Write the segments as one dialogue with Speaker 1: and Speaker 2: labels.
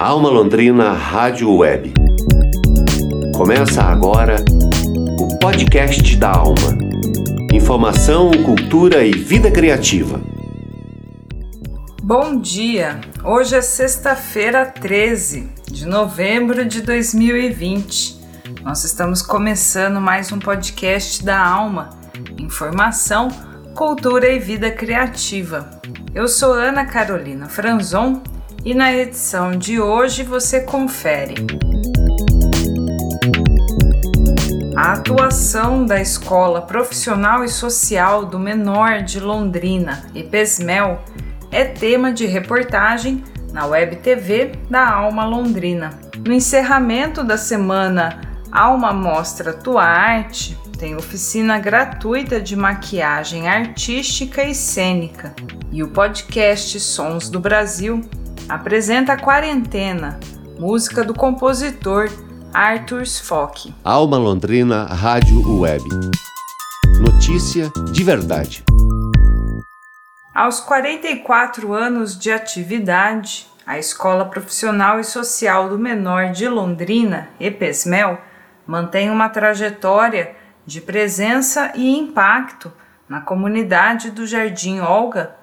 Speaker 1: Alma Londrina Rádio Web. Começa agora o podcast da Alma. Informação, cultura e vida criativa.
Speaker 2: Bom dia! Hoje é sexta-feira, 13 de novembro de 2020. Nós estamos começando mais um podcast da Alma. Informação, cultura e vida criativa. Eu sou Ana Carolina Franzon e na edição de hoje você confere a atuação da Escola Profissional e Social do Menor de Londrina, EPESMEL, é tema de reportagem na Web TV da Alma Londrina. No encerramento da semana Alma Mostra Tua Arte, tem oficina gratuita de maquiagem artística e cênica. E o podcast Sons do Brasil apresenta a Quarentena, música do compositor Arthur Sfock.
Speaker 1: Alma Londrina Rádio Web. Notícia de verdade.
Speaker 2: Aos 44 anos de atividade, a Escola Profissional e Social do Menor de Londrina, EPESMEL, mantém uma trajetória de presença e impacto na comunidade do Jardim Olga,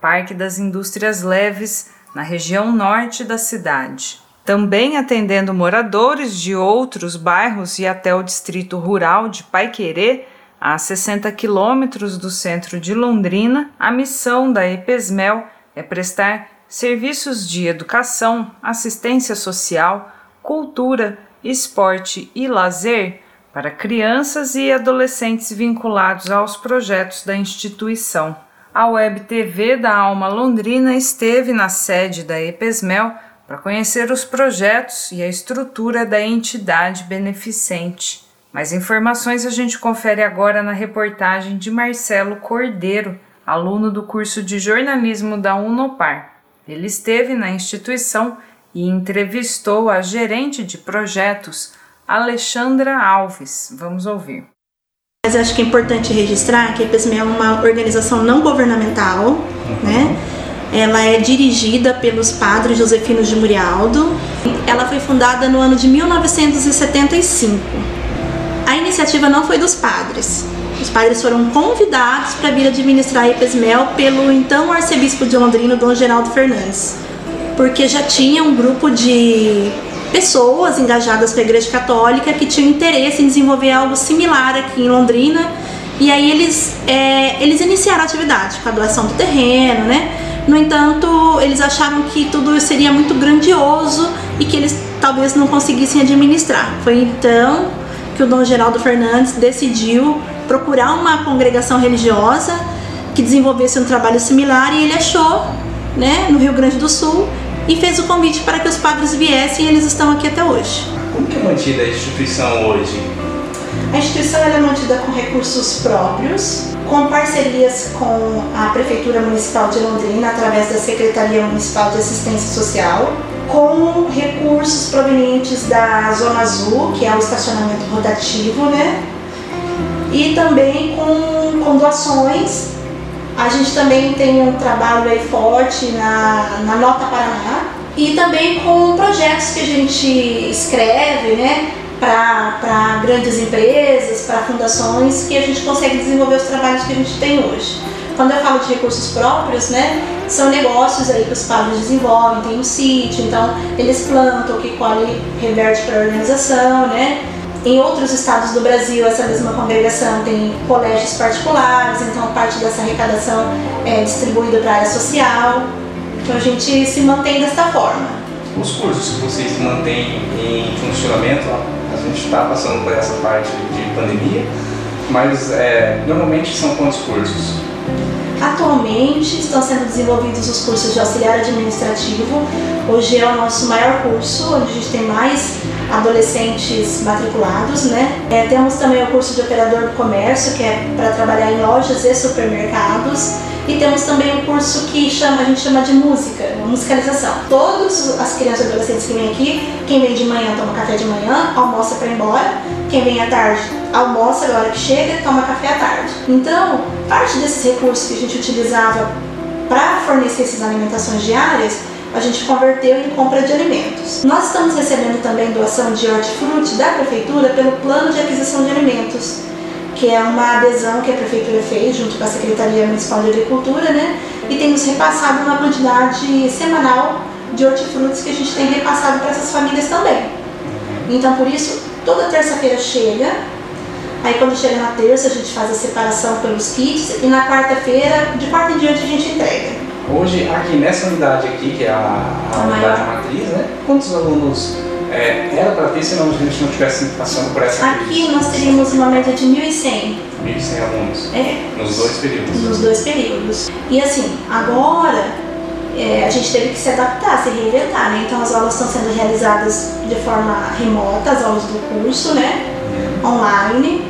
Speaker 2: Parque das Indústrias Leves, na região norte da cidade. Também atendendo moradores de outros bairros e até o distrito rural de Paiquerê, a 60 quilômetros do centro de Londrina, a missão da EPESMEL é prestar serviços de educação, assistência social, cultura, esporte e lazer para crianças e adolescentes vinculados aos projetos da instituição. A Web TV da Alma Londrina esteve na sede da EPESMEL para conhecer os projetos e a estrutura da entidade beneficente. Mais informações a gente confere agora na reportagem de Marcelo Cordeiro, aluno do curso de jornalismo da Unopar. Ele esteve na instituição e entrevistou a gerente de projetos, Alexandra Alves. Vamos ouvir.
Speaker 3: Mas acho que é importante registrar que a EPSME é uma organização não governamental, né? Ela é dirigida pelos padres Josefinos de Murialdo. Ela foi fundada no ano de 1975. A iniciativa não foi dos padres. Os padres foram convidados para vir administrar a EPSMEL pelo então arcebispo de Londrina, Dom Geraldo Fernandes, porque já tinha um grupo de pessoas engajadas com a Igreja Católica que tinham interesse em desenvolver algo similar aqui em Londrina. E aí eles, é, eles iniciaram a atividade com a doação do terreno, né? No entanto, eles acharam que tudo seria muito grandioso e que eles talvez não conseguissem administrar. Foi então que o Dom Geraldo Fernandes decidiu procurar uma congregação religiosa que desenvolvesse um trabalho similar e ele achou, né, no Rio Grande do Sul, e fez o convite para que os padres viessem e eles estão aqui até hoje.
Speaker 4: Como que é mantida a instituição hoje?
Speaker 3: A instituição é mantida com recursos próprios, com parcerias com a Prefeitura Municipal de Londrina, através da Secretaria Municipal de Assistência Social, com recursos provenientes da Zona Azul, que é o estacionamento rotativo, né? E também com, com doações a gente também tem um trabalho aí forte na, na Nota Paraná e também com projetos que a gente escreve, né, para grandes empresas, para fundações, que a gente consegue desenvolver os trabalhos que a gente tem hoje. Quando eu falo de recursos próprios, né, são negócios aí que os padres desenvolvem, tem um sítio, então eles plantam, o que colhe reverte para a organização, né, em outros estados do Brasil, essa mesma congregação tem colégios particulares, então parte dessa arrecadação é distribuída para a área social. Então a gente se mantém desta forma.
Speaker 4: Os cursos que vocês mantêm em funcionamento, a gente está passando por essa parte de pandemia, mas é, normalmente são quantos cursos?
Speaker 3: Atualmente estão sendo desenvolvidos os cursos de auxiliar administrativo. Hoje é o nosso maior curso, onde a gente tem mais adolescentes matriculados, né? É, temos também o curso de operador do comércio, que é para trabalhar em lojas e supermercados. E temos também um curso que chama, a gente chama de música, musicalização. Todas as crianças e adolescentes que vêm aqui, quem vem de manhã toma café de manhã, almoça para ir embora. Quem vem à tarde almoça na hora que chega, toma café à tarde. Então, parte desses recursos que a gente utilizava para fornecer essas alimentações diárias, a gente converteu em compra de alimentos. Nós estamos recebendo também doação de hortifruti da prefeitura pelo plano de aquisição de alimentos, que é uma adesão que a prefeitura fez junto com a Secretaria Municipal de Agricultura, né? E tem nos repassado uma quantidade semanal de hortifrutis que a gente tem repassado para essas famílias também. Então, por isso, toda terça-feira chega, aí quando chega na terça a gente faz a separação pelos kits e na quarta-feira, de quarta em diante, a gente entrega.
Speaker 4: Hoje, aqui nessa unidade aqui, que é a, a, unidade matriz, né? Quantos alunos é, era para ter se não, a gente não estivesse passando por essa
Speaker 3: Aqui crise? nós teríamos uma média de 1.100.
Speaker 4: 1.100 alunos?
Speaker 3: É.
Speaker 4: Nos dois períodos?
Speaker 3: Nos dois períodos. E assim, agora é, a gente teve que se adaptar, se reinventar, né? Então as aulas estão sendo realizadas de forma remota, as aulas do curso, né? Uhum. Online.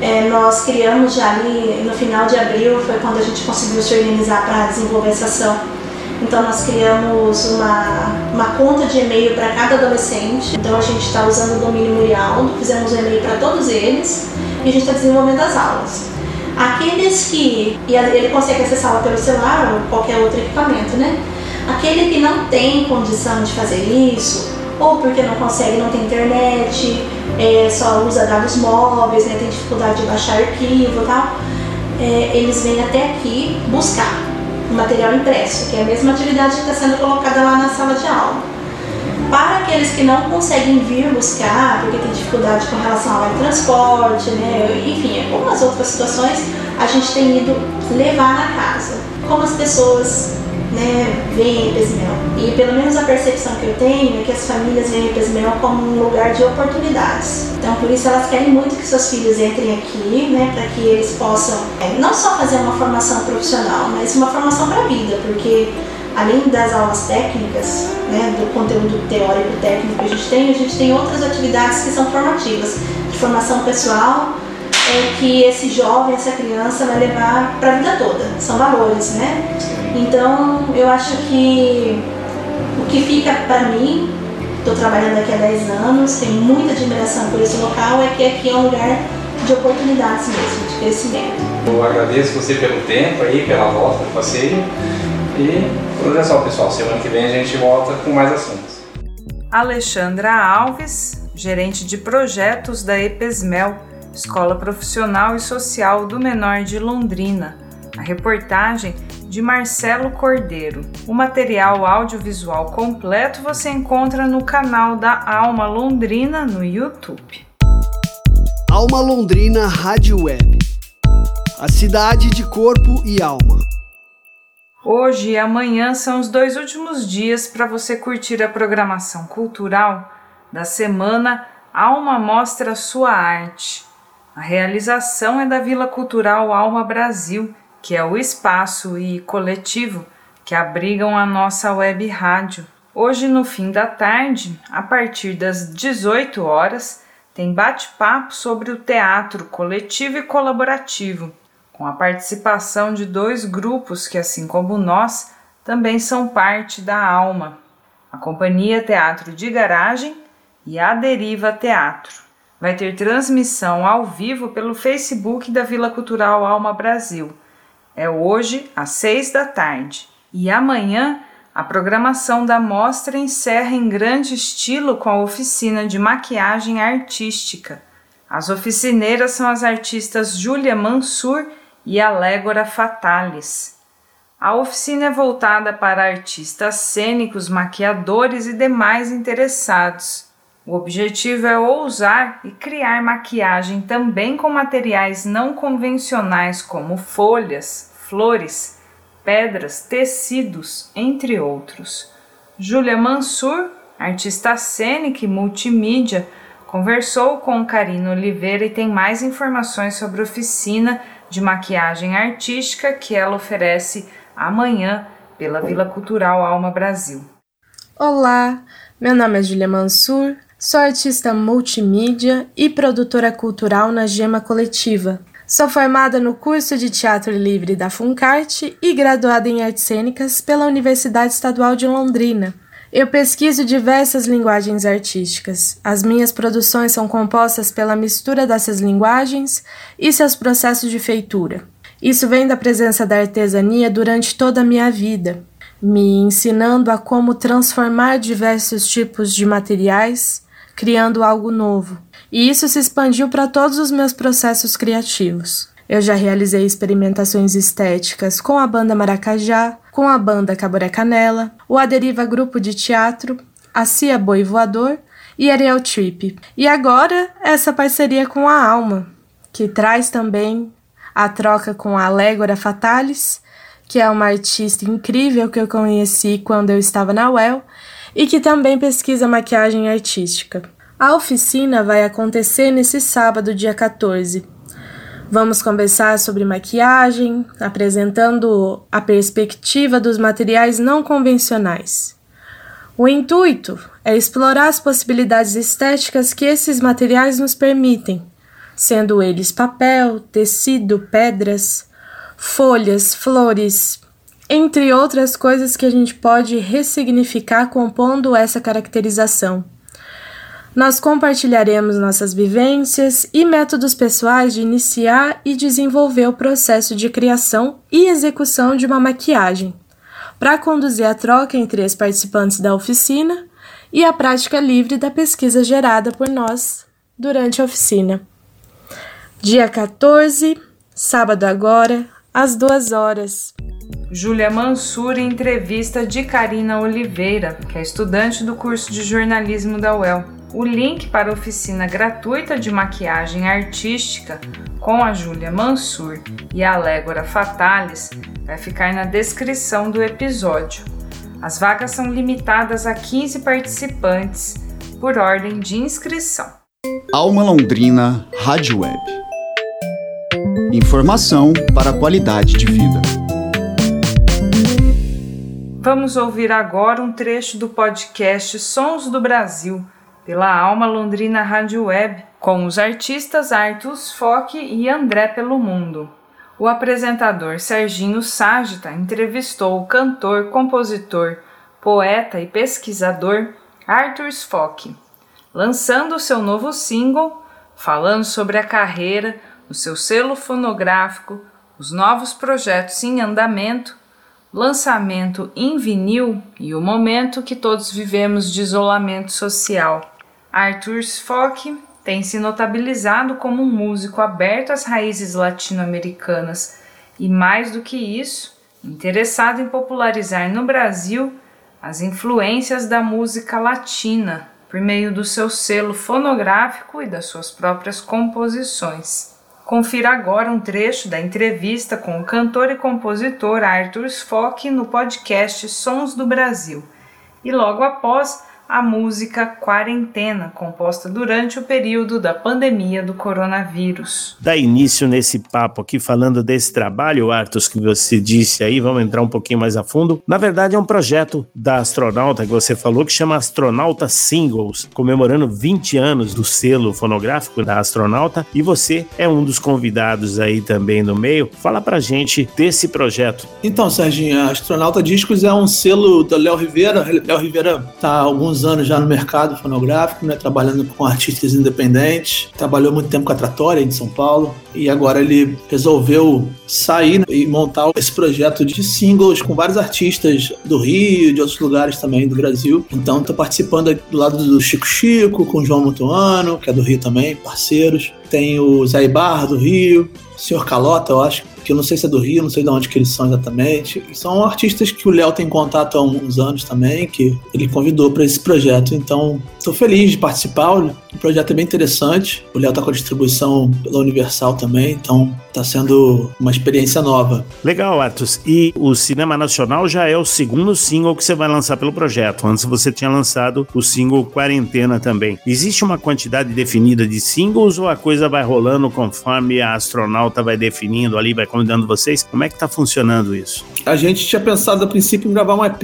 Speaker 3: É, nós criamos já ali no final de abril, foi quando a gente conseguiu se organizar para desenvolver essa ação. Então nós criamos uma, uma conta de e-mail para cada adolescente. Então a gente está usando o domínio Murialdo, fizemos um e-mail para todos eles e a gente está desenvolvendo as aulas. Aqueles que. E ele consegue acessá-la pelo celular ou qualquer outro equipamento, né? Aquele que não tem condição de fazer isso, ou porque não consegue, não tem internet, é, só usa dados móveis, né, tem dificuldade de baixar arquivo e tal, é, eles vêm até aqui buscar o material impresso, que é a mesma atividade que está sendo colocada lá na sala de aula. Para aqueles que não conseguem vir buscar, porque tem dificuldade com relação ao transporte, né, enfim, algumas outras situações, a gente tem ido levar na casa. Como as pessoas né, veem. E pelo menos a percepção que eu tenho é que as famílias veem Epesmel como um lugar de oportunidades. Então por isso elas querem muito que seus filhos entrem aqui, né, para que eles possam é, não só fazer uma formação profissional, mas uma formação para a vida, porque além das aulas técnicas, né, do conteúdo teórico técnico que a gente tem, a gente tem outras atividades que são formativas, de formação pessoal, é que esse jovem, essa criança vai levar para a vida toda. São valores, né? Então, eu acho que o que fica para mim, estou trabalhando aqui há 10 anos, tenho muita admiração por esse local, é que aqui é um lugar de oportunidades mesmo, de crescimento.
Speaker 4: Eu agradeço você pelo tempo aí, pela volta do passeio. E olha só, pessoal, semana que vem a gente volta com mais assuntos.
Speaker 2: Alexandra Alves, gerente de projetos da EPESMEL, Escola Profissional e Social do Menor de Londrina. A reportagem de Marcelo Cordeiro. O material audiovisual completo você encontra no canal da Alma Londrina no YouTube.
Speaker 5: Alma Londrina Rádio Web. A cidade de corpo e alma.
Speaker 2: Hoje e amanhã são os dois últimos dias para você curtir a programação cultural da semana Alma Mostra Sua Arte. A realização é da Vila Cultural Alma Brasil, que é o espaço e coletivo que abrigam a nossa web rádio. Hoje, no fim da tarde, a partir das 18 horas, tem bate-papo sobre o teatro coletivo e colaborativo, com a participação de dois grupos que, assim como nós, também são parte da alma: a Companhia Teatro de Garagem e a Deriva Teatro vai ter transmissão ao vivo pelo Facebook da Vila Cultural Alma Brasil. É hoje às seis da tarde. E amanhã a programação da mostra encerra em grande estilo com a oficina de maquiagem artística. As oficineiras são as artistas Júlia Mansur e Alégora Fatalis. A oficina é voltada para artistas cênicos, maquiadores e demais interessados. O objetivo é ousar e criar maquiagem também com materiais não convencionais como folhas, flores, pedras, tecidos, entre outros. Júlia Mansur, artista cênica e multimídia, conversou com Karina Oliveira e tem mais informações sobre a oficina de maquiagem artística que ela oferece amanhã pela Vila Cultural Alma Brasil.
Speaker 6: Olá, meu nome é Julia Mansur, Sou artista multimídia e produtora cultural na Gema Coletiva. Sou formada no curso de Teatro Livre da Funcarte e graduada em Artes Cênicas pela Universidade Estadual de Londrina. Eu pesquiso diversas linguagens artísticas. As minhas produções são compostas pela mistura dessas linguagens e seus processos de feitura. Isso vem da presença da artesania durante toda a minha vida. me ensinando a como transformar diversos tipos de materiais, criando algo novo. E isso se expandiu para todos os meus processos criativos. Eu já realizei experimentações estéticas com a banda Maracajá, com a banda Caboré Canela, o Aderiva Grupo de Teatro, a Cia Boi Voador e Ariel Trip. E agora essa parceria com a Alma, que traz também a troca com a Alégora Fatalis, que é uma artista incrível que eu conheci quando eu estava na UEL e que também pesquisa maquiagem artística. A oficina vai acontecer nesse sábado, dia 14. Vamos conversar sobre maquiagem, apresentando a perspectiva dos materiais não convencionais. O intuito é explorar as possibilidades estéticas que esses materiais nos permitem, sendo eles papel, tecido, pedras, folhas, flores, entre outras coisas que a gente pode ressignificar compondo essa caracterização. Nós compartilharemos nossas vivências e métodos pessoais de iniciar e desenvolver o processo de criação e execução de uma maquiagem, para conduzir a troca entre os participantes da oficina e a prática livre da pesquisa gerada por nós durante a oficina. Dia 14, sábado agora, às duas horas.
Speaker 2: Júlia Mansur em entrevista de Karina Oliveira, que é estudante do curso de jornalismo da UEL. O link para a oficina gratuita de maquiagem artística com a Júlia Mansur e a Alégora Fatalis vai ficar na descrição do episódio. As vagas são limitadas a 15 participantes por ordem de inscrição.
Speaker 5: Alma Londrina Rádio Web. Informação para a qualidade de vida.
Speaker 2: Vamos ouvir agora um trecho do podcast Sons do Brasil, pela Alma Londrina Rádio Web, com os artistas Artus Foque e André Pelo Mundo. O apresentador Serginho Ságita entrevistou o cantor, compositor, poeta e pesquisador Arthur Fock, lançando seu novo single, falando sobre a carreira, o seu selo fonográfico, os novos projetos em andamento, lançamento em vinil e o momento que todos vivemos de isolamento social. Arthur Spock tem se notabilizado como um músico aberto às raízes latino-americanas e, mais do que isso, interessado em popularizar no Brasil as influências da música latina por meio do seu selo fonográfico e das suas próprias composições. Confira agora um trecho da entrevista com o cantor e compositor Arthur Spock no podcast Sons do Brasil. E logo após, a música Quarentena, composta durante o período da pandemia do coronavírus.
Speaker 7: Dá início nesse papo aqui falando desse trabalho, Arthur, que você disse aí, vamos entrar um pouquinho mais a fundo. Na verdade, é um projeto da astronauta que você falou que chama Astronauta Singles, comemorando 20 anos do selo fonográfico da astronauta, e você é um dos convidados aí também no meio. Fala pra gente desse projeto.
Speaker 8: Então, Serginho, a Astronauta Discos é um selo da Léo Rivera. Léo Rivera tá há alguns alguns anos já no mercado fonográfico, né, trabalhando com artistas independentes. Trabalhou muito tempo com a Tratória em São Paulo e agora ele resolveu sair e montar esse projeto de singles com vários artistas do Rio, de outros lugares também do Brasil. Então estou participando do lado do Chico Chico, com o João Mutuano, que é do Rio também, parceiros. Tem o Zé do Rio, o Senhor Calota, eu acho, que eu não sei se é do Rio, não sei de onde que eles são exatamente. São artistas que o Léo tem contato há uns anos também, que ele convidou para esse projeto. Então, estou feliz de participar. O projeto é bem interessante. O Léo está com a distribuição pela Universal também, então está sendo uma experiência nova.
Speaker 7: Legal, Atos. E o Cinema Nacional já é o segundo single que você vai lançar pelo projeto. Antes você tinha lançado o single Quarentena também. Existe uma quantidade definida de singles ou a coisa vai rolando conforme a astronauta vai definindo ali, vai convidando vocês? Como é que tá funcionando isso?
Speaker 8: A gente tinha pensado a princípio em gravar um EP,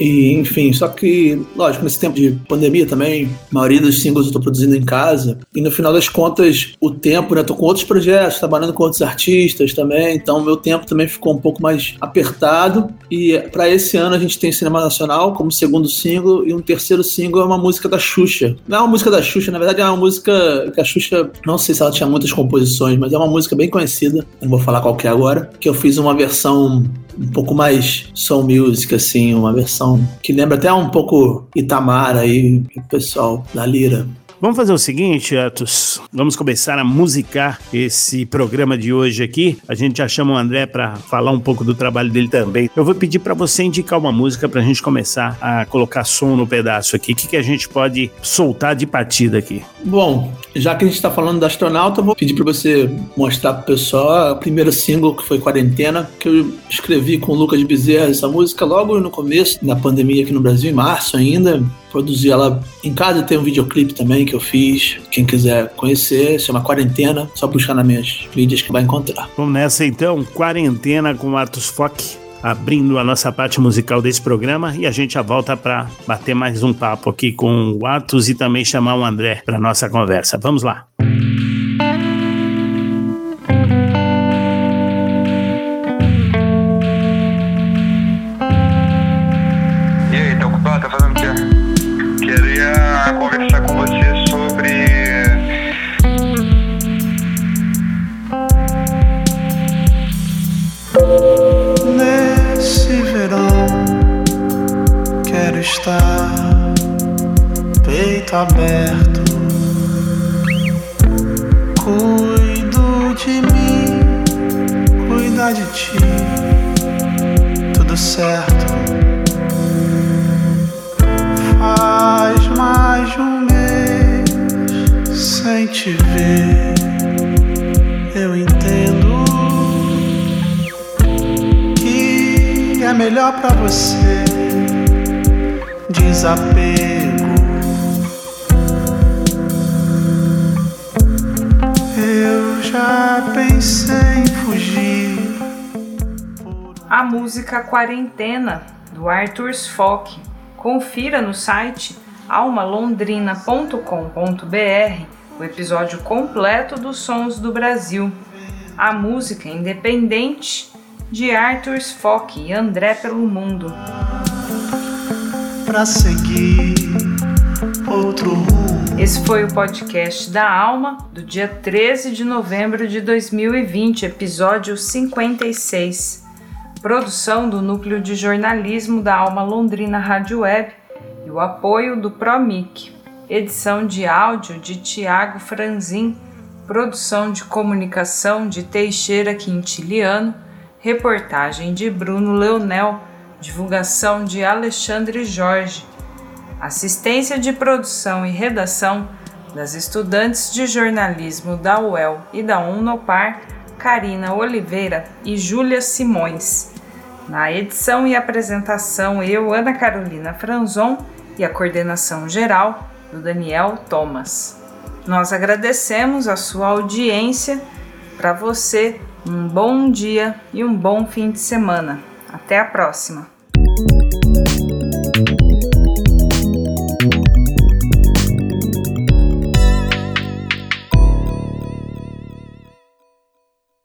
Speaker 8: e, enfim, só que, lógico, nesse tempo de pandemia também, a maioria dos singles eu tô produzindo em casa, e no final das contas, o tempo, né, tô com outros projetos, trabalhando com outros artistas também, então meu tempo também ficou um pouco mais apertado, e para esse ano a gente tem Cinema Nacional como segundo single, e um terceiro single é uma música da Xuxa. Não é uma música da Xuxa, na verdade é uma música que a Xuxa, não sei se ela tinha muitas composições, mas é uma música bem conhecida, não vou falar qual que é agora, que eu fiz uma versão um pouco mais soul music, assim, uma versão que lembra até um pouco Itamar aí, o pessoal da Lira.
Speaker 7: Vamos fazer o seguinte, Atos. Vamos começar a musicar esse programa de hoje aqui. A gente já chama o André para falar um pouco do trabalho dele também. Eu vou pedir para você indicar uma música para a gente começar a colocar som no pedaço aqui. O que, que a gente pode soltar de partida aqui?
Speaker 8: Bom, já que a gente está falando da astronauta, eu vou pedir para você mostrar pro pessoal o primeiro single que foi Quarentena, que eu escrevi com o Lucas Bezerra essa música logo no começo da pandemia aqui no Brasil, em março ainda. Produzi ela em casa, tem um videoclipe também que eu fiz. Quem quiser conhecer, chama Quarentena, só buscar nas minhas mídias que vai encontrar.
Speaker 7: Vamos nessa então, Quarentena com Artus Fock abrindo a nossa parte musical desse programa e a gente já volta para bater mais um papo aqui com o Atos e também chamar o André para nossa conversa. Vamos lá.
Speaker 9: Peito aberto. Cuido de mim, cuida de ti, tudo certo. Faz mais um mês sem te ver. Eu entendo que é melhor pra você desapego. Já pensei em fugir.
Speaker 2: A música Quarentena, do Arthur Fock. Confira no site almalondrina.com.br o episódio completo dos Sons do Brasil. A música independente de Arthur Fock e André pelo Mundo.
Speaker 9: Pra seguir
Speaker 2: esse foi o podcast da Alma, do dia 13 de novembro de 2020, episódio 56. Produção do Núcleo de Jornalismo da Alma Londrina Rádio Web e o apoio do ProMic. Edição de áudio de Tiago Franzin. Produção de comunicação de Teixeira Quintiliano. Reportagem de Bruno Leonel. Divulgação de Alexandre Jorge assistência de produção e redação das estudantes de jornalismo da UEL e da Unopar, Karina Oliveira e Júlia Simões. Na edição e apresentação, eu, Ana Carolina Franzon, e a coordenação geral do Daniel Thomas. Nós agradecemos a sua audiência. Para você, um bom dia e um bom fim de semana. Até a próxima!